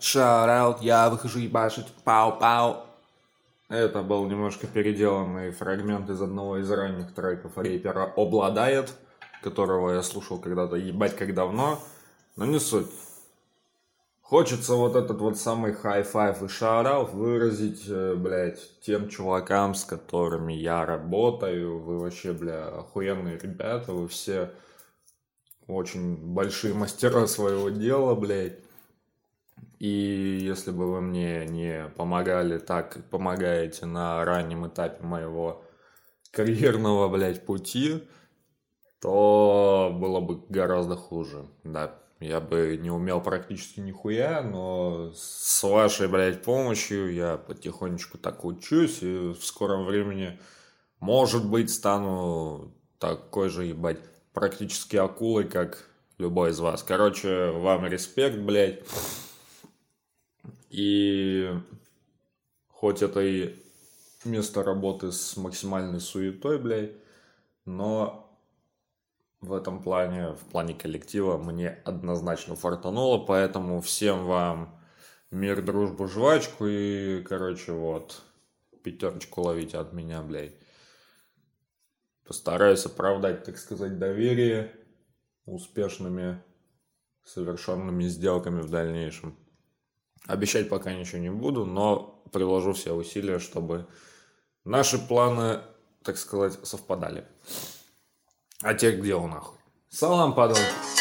Shout out, я выхожу ебашить, pow-pow. Это был немножко переделанный фрагмент из одного из ранних треков рэпера «Obladaet», которого я слушал когда-то ебать как давно, но не суть. Хочется вот этот вот самый high five и shout out выразить, э, блядь, тем чувакам, с которыми я работаю. Вы вообще, бля, охуенные ребята, вы все очень большие мастера своего дела, блядь. И если бы вы мне не помогали так, помогаете на раннем этапе моего карьерного, блядь, пути, то было бы гораздо хуже, да. Я бы не умел практически нихуя, но с вашей, блядь, помощью я потихонечку так учусь, и в скором времени, может быть, стану такой же, ебать, практически акулой, как любой из вас. Короче, вам респект, блядь. И хоть это и место работы с максимальной суетой, блядь, но в этом плане, в плане коллектива мне однозначно фартануло, поэтому всем вам мир, дружбу, жвачку и, короче, вот, пятерочку ловите от меня, блядь. Постараюсь оправдать, так сказать, доверие успешными совершенными сделками в дальнейшем. Обещать пока ничего не буду, но приложу все усилия, чтобы наши планы, так сказать, совпадали. А тех где он нахуй? Салам, подонки.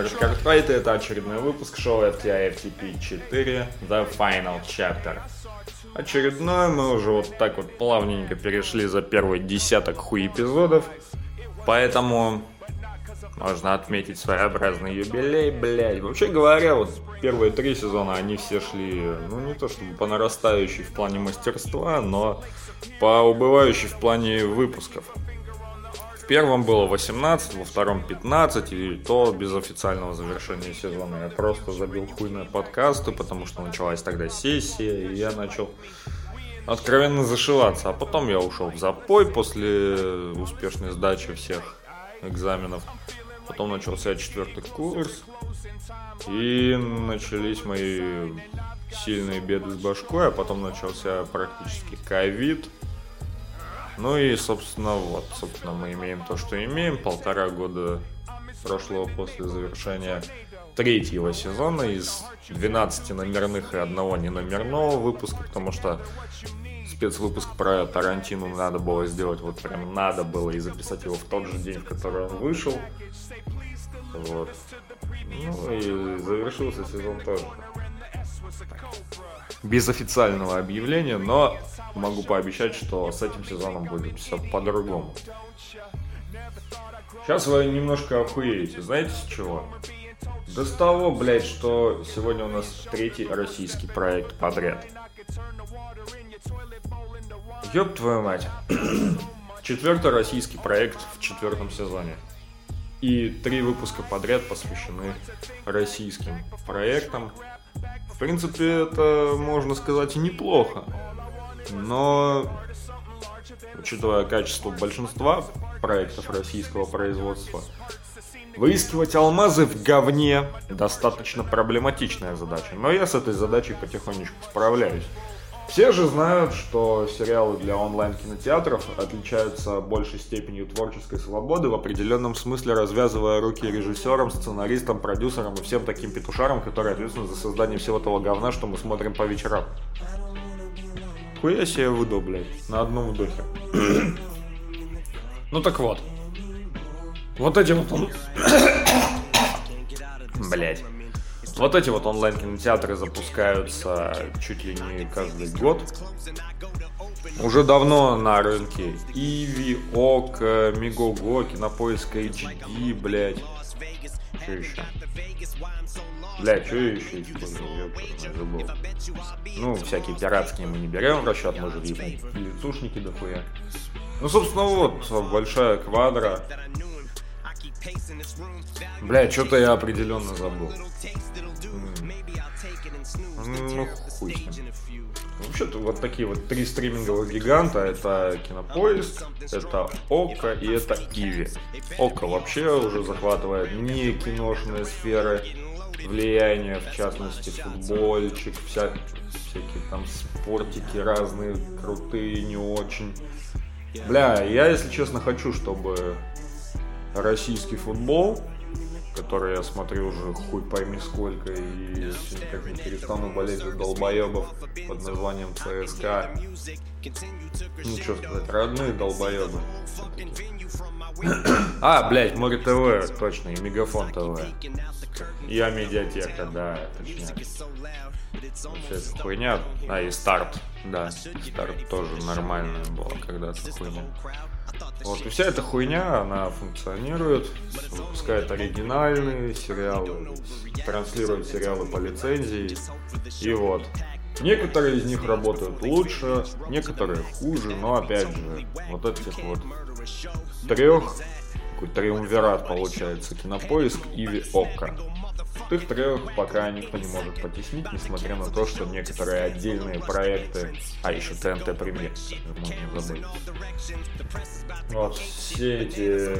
С вами Роберт Картрайт, и это очередной выпуск шоу FTI FTP 4 The Final Chapter. Очередной, мы уже вот так вот плавненько перешли за первый десяток хуй эпизодов, поэтому можно отметить своеобразный юбилей, блядь. Вообще говоря, вот первые три сезона они все шли, ну не то чтобы по нарастающей в плане мастерства, но по убывающей в плане выпусков. Первом было 18, во втором 15, и то без официального завершения сезона. Я просто забил хуй на подкасты, потому что началась тогда сессия, и я начал откровенно зашиваться. А потом я ушел в запой после успешной сдачи всех экзаменов. Потом начался четвертый курс, и начались мои сильные беды с башкой, а потом начался практически ковид. Ну и, собственно, вот, собственно, мы имеем то, что имеем. Полтора года прошло после завершения третьего сезона из 12 номерных и одного неномерного выпуска, потому что спецвыпуск про Тарантину надо было сделать, вот прям надо было, и записать его в тот же день, в который он вышел. Вот. Ну и завершился сезон тоже. Без официального объявления, но могу пообещать, что с этим сезоном будет все по-другому. Сейчас вы немножко охуеете. Знаете с чего? Да с того, блядь, что сегодня у нас третий российский проект подряд. Ёб твою мать. Четвертый российский проект в четвертом сезоне. И три выпуска подряд посвящены российским проектам. В принципе, это, можно сказать, неплохо. Но, учитывая качество большинства проектов российского производства, выискивать алмазы в говне достаточно проблематичная задача. Но я с этой задачей потихонечку справляюсь. Все же знают, что сериалы для онлайн-кинотеатров отличаются большей степенью творческой свободы, в определенном смысле развязывая руки режиссерам, сценаристам, продюсерам и всем таким петушарам, которые ответственны за создание всего того говна, что мы смотрим по вечерам. Хуя себе выдал, блядь, на одном вдохе. ну так вот. Вот эти вот... Блять. Вот эти вот онлайн-кинотеатры запускаются чуть ли не каждый год. Уже давно на рынке. Иви, ОК, Мегого, Кинопоиск HD, блядь. Что еще? Бля, что еще использовал? Я забыл. Ну, всякие пиратские мы не берем в расчет, мы же лицушники дохуя. Ну, собственно, вот, большая квадра. Бля, что-то я определенно забыл. Ну, хуй с ним. Вообще-то вот такие вот три стриминговых гиганта. Это Кинопоиск, это Ока и это Иви. Ока вообще уже захватывает не киношные сферы влияния, в частности, футбольчик, вся, всякие там спортики разные, крутые, не очень. Бля, я, если честно, хочу, чтобы российский футбол который я смотрю уже хуй пойми сколько, и никак не перестану болеть за долбоебов под названием ЦСКА. Ну, что сказать, родные долбоебы. А, блядь, Море ТВ, точно, и Мегафон ТВ. Я медиатека, да, точнее. Эта хуйня. А, и старт, да. Старт тоже нормальная была когда-то хуйня. Вот, и вся эта хуйня, она функционирует, выпускает оригинальные сериалы, транслирует сериалы по лицензии, и вот. Некоторые из них работают лучше, некоторые хуже, но опять же, вот этих вот трех, такой триумвират получается, Кинопоиск, Иви, Окко. Их трех пока никто не может потеснить, несмотря на то, что некоторые отдельные проекты, а еще ТНТ Премьер, можно забыть. Вот все эти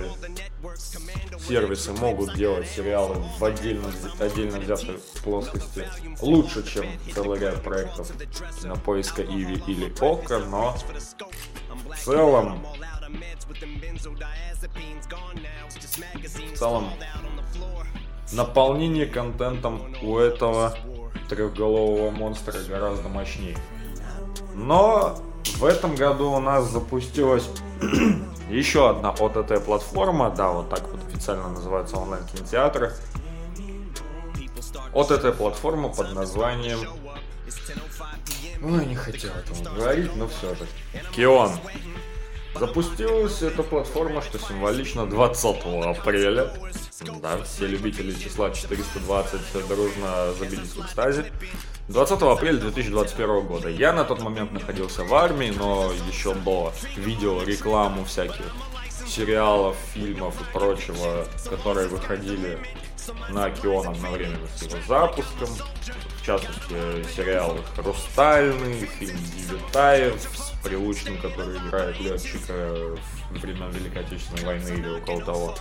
сервисы могут делать сериалы в отдельно, отдельно взятой плоскости лучше, чем целый ряд проектов на поиска Иви или Ока, но в целом в целом наполнение контентом у этого трехголового монстра гораздо мощнее. Но в этом году у нас запустилась еще одна OTT-платформа, да, вот так вот официально называются онлайн-кинотеатры. OTT-платформа под названием... Ой, не хотел этого говорить, но все же. Кион. Запустилась эта платформа, что символично 20 апреля. Да, все любители числа 420 дружно забились в экстазе. 20 апреля 2021 года. Я на тот момент находился в армии, но еще до видео рекламу всяких сериалов, фильмов и прочего, которые выходили на Кион одновременно с его запуском. В частности, сериал «Хрустальный», фильм Девятаев с Прилучным, который играет летчика времен Великой Отечественной войны или около того.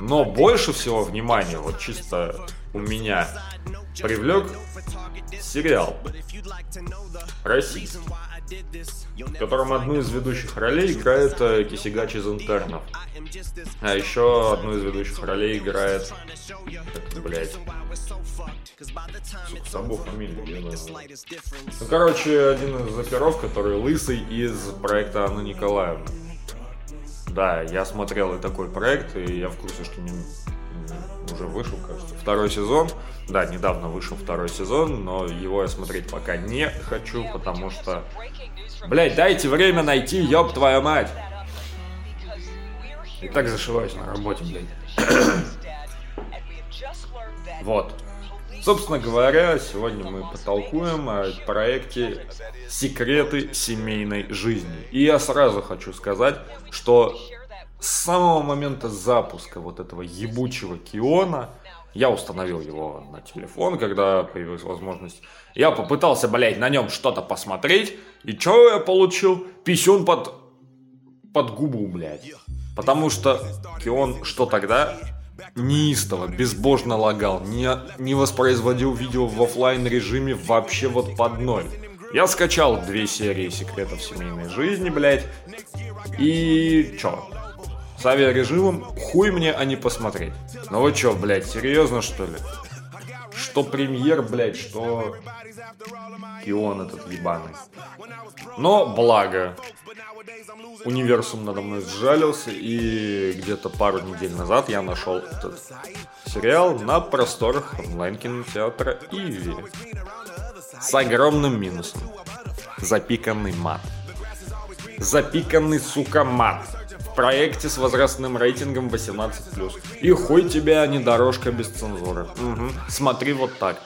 Но больше всего внимания, вот чисто у меня, привлек сериал российский, в котором одну из ведущих ролей играет э, Кисигач из интернов. А еще одну из ведущих ролей играет... Как блядь? Забыл фамилию, Ну, короче, один из оперов, который лысый из проекта Анны Николаевны. Да, я смотрел и такой проект, и я в курсе, что не, уже вышел, кажется, второй сезон. Да, недавно вышел второй сезон, но его я смотреть пока не хочу, потому что... Блять, дайте время найти, ёб твою мать! И так зашиваюсь на работе, блядь. вот. Собственно говоря, сегодня мы потолкуем о проекте «Секреты семейной жизни». И я сразу хочу сказать, что с самого момента запуска вот этого ебучего Киона, я установил его на телефон, когда появилась возможность. Я попытался, блядь, на нем что-то посмотреть, и что я получил? Писюн под, под губу, блядь. Потому что Кион что тогда? Неистово, безбожно лагал, не, не воспроизводил видео в офлайн режиме вообще вот под ноль. Я скачал две серии секретов семейной жизни, блядь. И чё? С авиарежимом хуй мне, а не посмотреть. Ну вы чё, блядь, серьезно что ли? Что премьер, блядь, что пион этот ебаный. Но благо, универсум надо мной сжалился, и где-то пару недель назад я нашел этот сериал на просторах онлайн-кинотеатра Иви. С огромным минусом. Запиканный мат. Запиканный, сука, мат. В проекте с возрастным рейтингом 18+. И хуй тебя, а не дорожка без цензуры. Угу. Смотри вот так.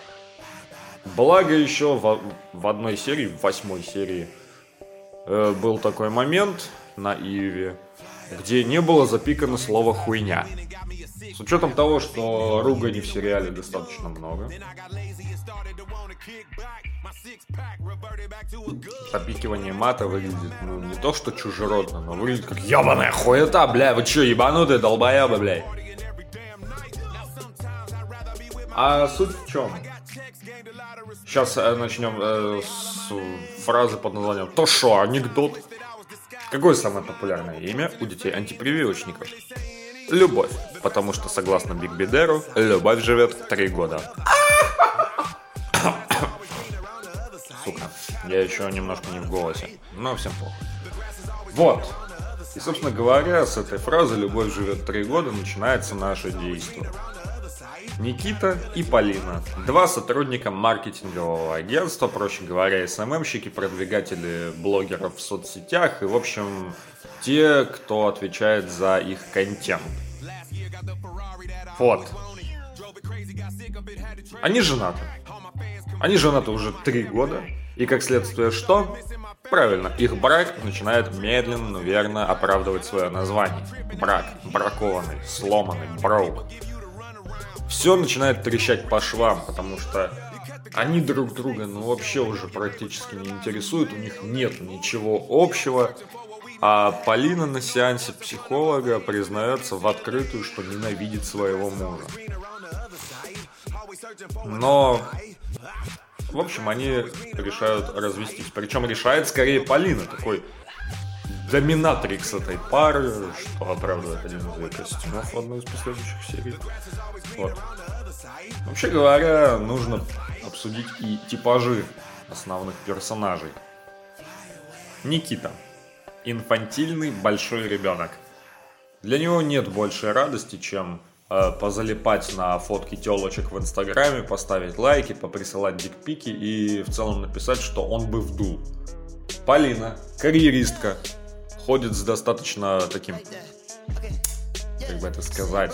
Благо еще в, в одной серии, в восьмой серии, э, был такой момент на Иве, где не было запикано слово «хуйня». С учетом того, что ругани в сериале достаточно много, запикивание мата выглядит, ну, не то что чужеродно, но выглядит как ебаная хуета, бля, вы чё, ебанутые долбоебы, бля. А суть в чем? Сейчас э, начнем э, с фразы под названием «То шо, анекдот?» Какое самое популярное имя у детей антипрививочников? Любовь, потому что, согласно Биг Бидеру, любовь живет три года. Я еще немножко не в голосе, но всем плохо. Вот, и, собственно говоря, с этой фразы «любовь живет три года» начинается наше действие. Никита и Полина. Два сотрудника маркетингового агентства, проще говоря, СММщики, продвигатели блогеров в соцсетях и, в общем, те, кто отвечает за их контент. Вот. Они женаты. Они женаты уже три года. И как следствие что? Правильно, их брак начинает медленно, но верно оправдывать свое название. Брак, бракованный, сломанный, броук все начинает трещать по швам, потому что они друг друга ну вообще уже практически не интересуют, у них нет ничего общего. А Полина на сеансе психолога признается в открытую, что ненавидит своего мужа. Но, в общем, они решают развестись. Причем решает скорее Полина, такой доминатрикс этой пары, что оправдывает один из ее костюмов в одной из последующих серий. Вот. Вообще говоря, нужно обсудить и типажи основных персонажей. Никита. Инфантильный большой ребенок. Для него нет большей радости, чем позалипать на фотки телочек в Инстаграме, поставить лайки, поприсылать дикпики и в целом написать, что он бы вдул. Полина, карьеристка, ходит с достаточно таким, как бы это сказать,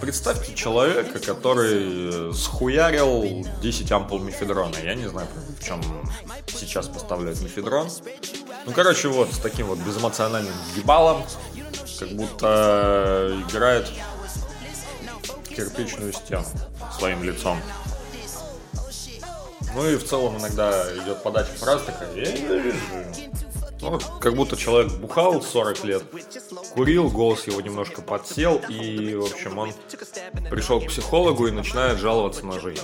Представьте человека, который схуярил 10 ампул мифедрона. Я не знаю, в чем сейчас поставляют мифедрон. Ну, короче, вот с таким вот безэмоциональным ебалом, как будто играет кирпичную стену своим лицом. Ну и в целом иногда идет подача фраз такая. Ну, как будто человек бухал 40 лет, курил, голос его немножко подсел, и, в общем, он пришел к психологу и начинает жаловаться на жизнь.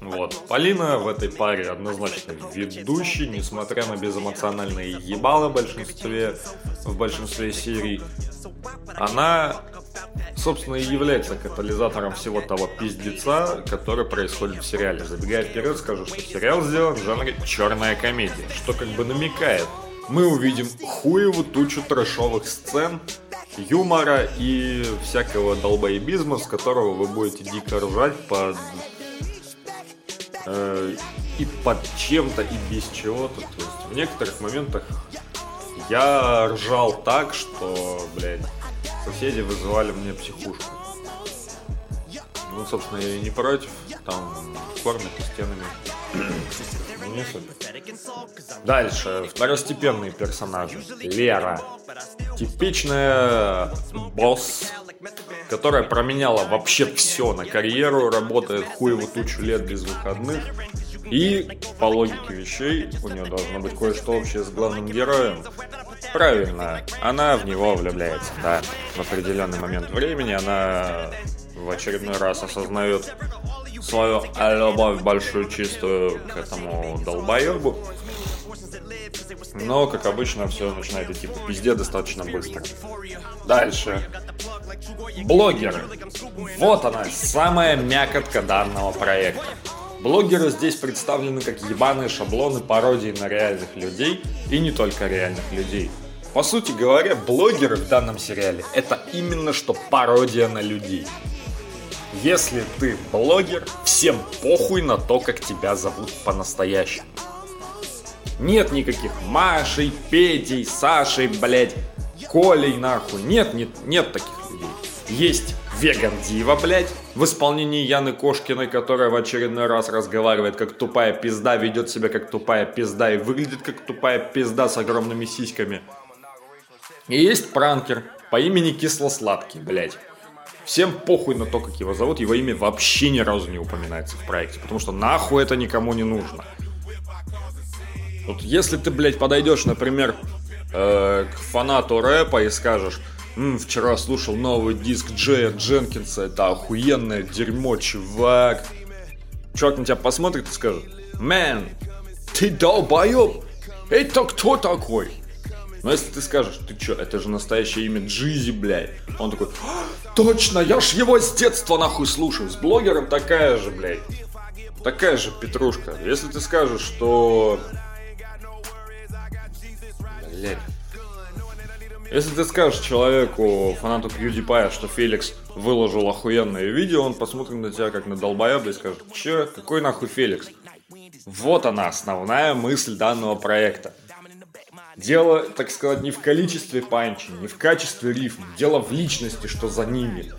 Вот. Полина в этой паре однозначно ведущий, несмотря на безэмоциональные ебалы в большинстве, в большинстве серий. Она собственно, и является катализатором всего того пиздеца, который происходит в сериале. Забегая вперед, скажу, что сериал сделан в жанре черная комедия, что как бы намекает. Мы увидим хуеву тучу трэшовых сцен, юмора и всякого долбоебизма, с которого вы будете дико ржать под... Э, и под чем-то, и без чего-то. То есть в некоторых моментах я ржал так, что, блядь, соседи вызывали мне психушку. Ну, собственно, я и не против. Там кормят и стенами. Ну, не суть. Дальше. Второстепенные персонажи. Лера. Типичная босс, которая променяла вообще все на карьеру, работает хуево тучу лет без выходных. И по логике вещей у нее должно быть кое-что общее с главным героем. Правильно, она в него влюбляется, да. В определенный момент времени она в очередной раз осознает свою любовь большую чистую к этому долбоебу. Но, как обычно, все начинает идти по пизде достаточно быстро. Дальше. Блогеры. Вот она, самая мякотка данного проекта. Блогеры здесь представлены как ебаные шаблоны пародии на реальных людей и не только реальных людей. По сути говоря, блогеры в данном сериале это именно что пародия на людей. Если ты блогер, всем похуй на то, как тебя зовут по-настоящему. Нет никаких Машей, Петей, Сашей, блять, Колей, нахуй. Нет, нет, нет таких людей. Есть Веган Дива, блядь, в исполнении Яны Кошкиной, которая в очередной раз разговаривает как тупая пизда, ведет себя как тупая пизда и выглядит как тупая пизда с огромными сиськами. И есть пранкер по имени Кисло-Сладкий, блядь. Всем похуй на то, как его зовут, его имя вообще ни разу не упоминается в проекте, потому что нахуй это никому не нужно. Вот если ты, блядь, подойдешь, например, э, к фанату рэпа и скажешь, М, вчера слушал новый диск Джея Дженкинса, это охуенное дерьмо, чувак. Чувак на тебя посмотрит и скажет, Man, ты долбоеб, это кто такой? Но если ты скажешь, ты чё, это же настоящее имя Jeezy, блядь. Он такой, «А, точно, я ж его с детства нахуй слушаю. С блогером такая же, блядь. Такая же петрушка. Если ты скажешь, что... Блядь. Если ты скажешь человеку, фанату PewDiePie, что Феликс выложил охуенное видео, он посмотрит на тебя как на долбоеба и скажет, че, какой нахуй Феликс? Вот она, основная мысль данного проекта. Дело, так сказать, не в количестве панчи, не в качестве рифм, дело в личности, что за ними.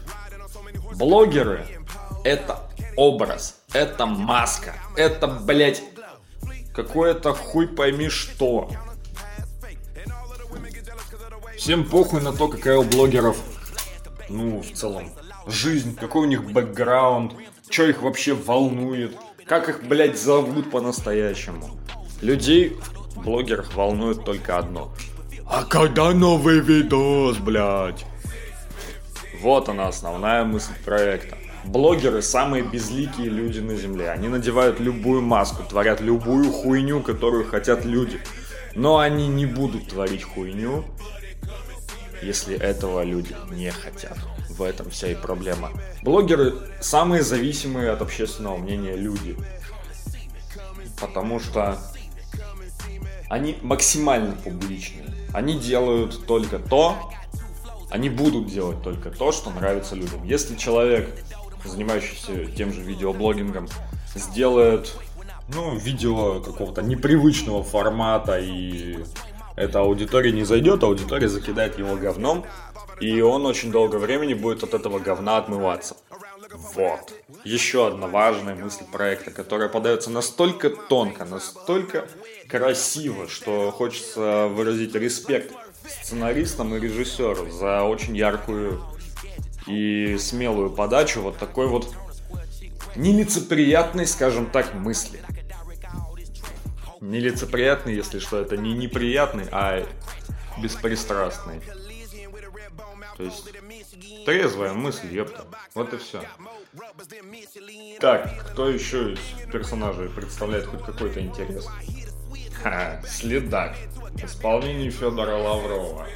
Блогеры — это образ, это маска, это, блять, какое-то хуй пойми что. Всем похуй на то, какая у блогеров, ну, в целом, жизнь, какой у них бэкграунд, что их вообще волнует, как их, блядь, зовут по-настоящему. Людей, блогеров, волнует только одно. А когда новый видос, блядь? Вот она, основная мысль проекта. Блогеры самые безликие люди на земле. Они надевают любую маску, творят любую хуйню, которую хотят люди. Но они не будут творить хуйню, если этого люди не хотят. В этом вся и проблема. Блогеры самые зависимые от общественного мнения люди. Потому что они максимально публичные. Они делают только то, они будут делать только то, что нравится людям. Если человек, занимающийся тем же видеоблогингом, сделает ну, видео какого-то непривычного формата и эта аудитория не зайдет, аудитория закидает его говном, и он очень долго времени будет от этого говна отмываться. Вот. Еще одна важная мысль проекта, которая подается настолько тонко, настолько красиво, что хочется выразить респект сценаристам и режиссеру за очень яркую и смелую подачу вот такой вот нелицеприятной, скажем так, мысли нелицеприятный, если что, это не неприятный, а беспристрастный. То есть трезвая мысль, ёпта. Вот и все. Так, кто еще из персонажей представляет хоть какой-то интерес? Ха, следак. Исполнение Федора Лаврова.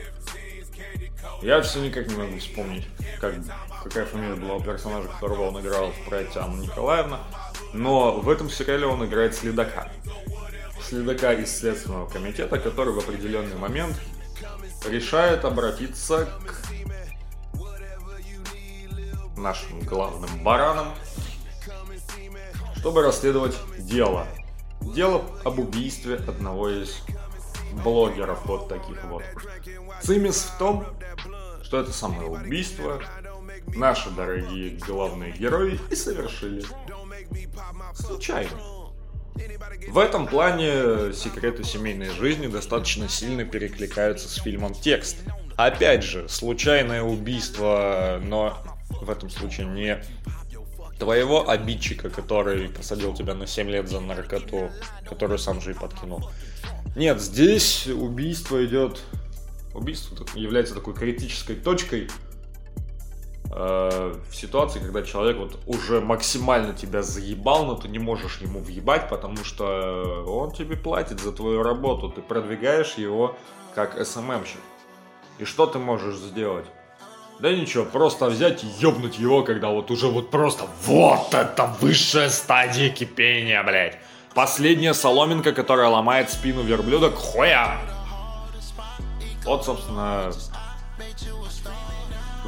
Я все никак не могу вспомнить, как, какая фамилия была у персонажа, которого он играл в проекте Анна Николаевна. Но в этом сериале он играет следака следака из Следственного комитета, который в определенный момент решает обратиться к нашим главным баранам, чтобы расследовать дело. Дело об убийстве одного из блогеров вот таких вот. Цимис в том, что это самое убийство наши дорогие главные герои и совершили. Случайно. В этом плане секреты семейной жизни достаточно сильно перекликаются с фильмом «Текст». Опять же, случайное убийство, но в этом случае не твоего обидчика, который посадил тебя на 7 лет за наркоту, которую сам же и подкинул. Нет, здесь убийство идет... Убийство является такой критической точкой Э, в ситуации, когда человек вот уже максимально тебя заебал, но ты не можешь ему въебать, потому что он тебе платит за твою работу, ты продвигаешь его как СММщик. И что ты можешь сделать? Да ничего, просто взять и ёбнуть его, когда вот уже вот просто вот это высшая стадия кипения, блядь. Последняя соломинка, которая ломает спину верблюда хуя. Вот, собственно,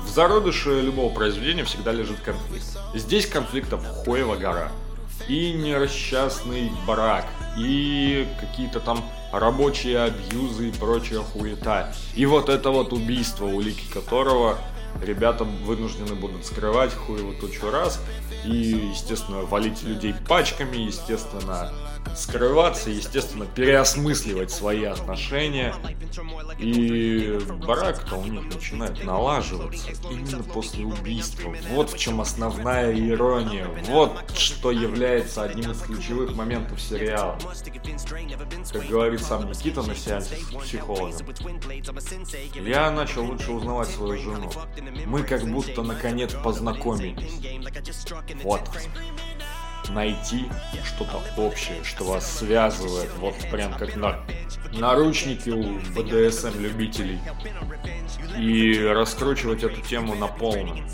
в зародыше любого произведения всегда лежит конфликт. Здесь конфликтов хуева гора. И несчастный брак, и какие-то там рабочие абьюзы и прочая хуета. И вот это вот убийство, улики которого ребята вынуждены будут скрывать хуеву тучу раз. И, естественно, валить людей пачками, естественно, скрываться, естественно, переосмысливать свои отношения. И барак-то у них начинает налаживаться именно после убийства. Вот в чем основная ирония. Вот что является одним из ключевых моментов сериала. Как говорит сам Никита на сеансе с психологом. Я начал лучше узнавать свою жену. Мы как будто наконец познакомились. Вот найти что-то общее, что вас связывает, вот прям как на наручники у БДСМ любителей, и раскручивать эту тему на полную.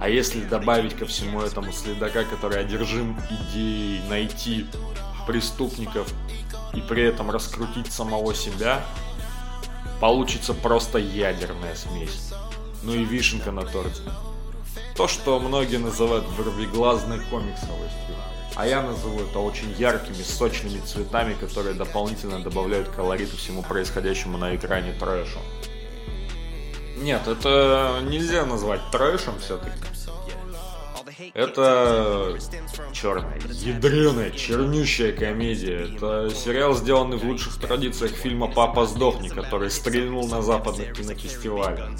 А если добавить ко всему этому следака, который одержим идеей найти преступников и при этом раскрутить самого себя, получится просто ядерная смесь. Ну и вишенка на торте. То, что многие называют вырвиглазной комиксовостью. А я назову это очень яркими, сочными цветами, которые дополнительно добавляют колориту всему происходящему на экране трэшу. Нет, это нельзя назвать трэшем все-таки. Это черная, ядреная, чернющая комедия. Это сериал, сделанный в лучших традициях фильма «Папа сдохни», который стрельнул на западных кинофестивалях.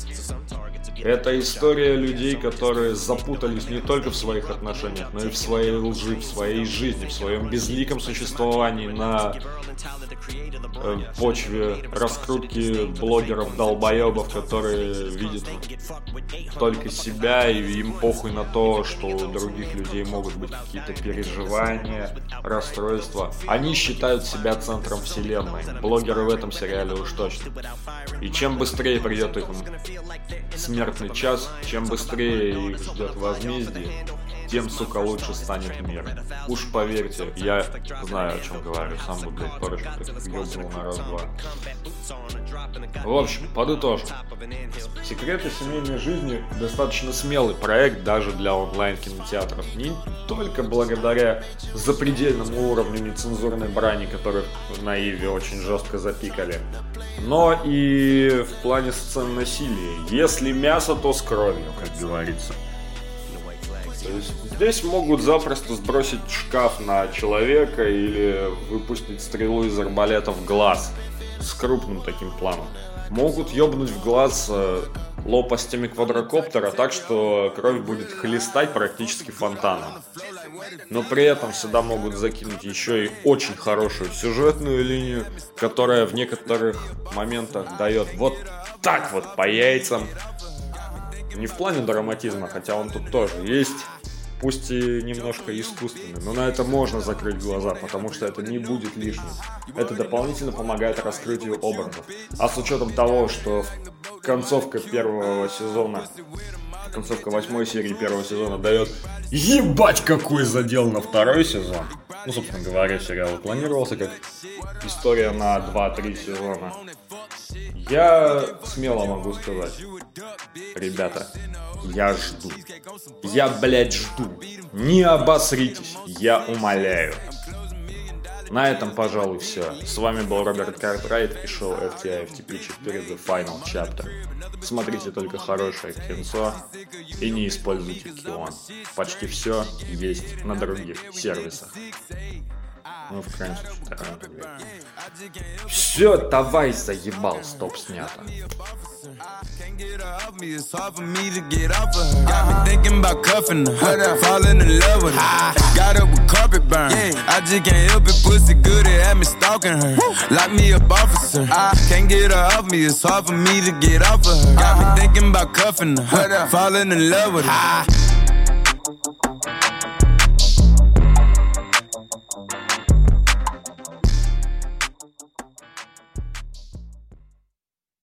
Это история людей, которые запутались не только в своих отношениях, но и в своей лжи, в своей жизни, в своем безликом существовании на э, почве раскрутки блогеров-долбоебов, которые видят только себя и им похуй на то, что у других людей могут быть какие-то переживания, расстройства. Они считают себя центром вселенной. Блогеры в этом сериале уж точно. И чем быстрее придет их смертный час, чем быстрее их ждет возмездие, тем, сука, лучше станет мир. Уж поверьте, я знаю, о чем говорю, сам бы, блядь, парочку таких на раз-два. В общем, подытожим. Секреты семейной жизни достаточно смелый проект даже для онлайн-кинотеатров. Не только благодаря запредельному уровню нецензурной брани, которых на Иве очень жестко запикали, но и в плане сцен насилия. Если мясо, то с кровью, как говорится. То есть здесь могут запросто сбросить шкаф на человека или выпустить стрелу из арбалета в глаз с крупным таким планом. Могут ёбнуть в глаз э, лопастями квадрокоптера так, что кровь будет хлестать практически фонтаном. Но при этом сюда могут закинуть еще и очень хорошую сюжетную линию, которая в некоторых моментах дает вот так вот по яйцам, не в плане драматизма, хотя он тут тоже есть, пусть и немножко искусственный, но на это можно закрыть глаза, потому что это не будет лишним. Это дополнительно помогает раскрытию образов. А с учетом того, что концовка первого сезона, концовка восьмой серии первого сезона дает ебать какой задел на второй сезон. Ну, собственно говоря, сериал планировался как история на 2-3 сезона. Я смело могу сказать, ребята, я жду. Я, блядь, жду. Не обосритесь, я умоляю. На этом, пожалуй, все. С вами был Роберт Картрайт и шоу FTI FTP 4 The Final Chapter. Смотрите только хорошее кинцо и не используйте Кион. Почти все есть на других сервисах. Ну, в крайнем случае, так Все, давай заебал, стоп снято. get her off me, it's hard for me to get off of her. Got me thinking about cuffing her, falling in love with her. Got her with carpet burn. I just can't help it, pussy good, it had me stalking her. Like me up officer. I can't get her off me, it's hard for me to get off of her. Got me thinking about cuffing her, falling in love with her.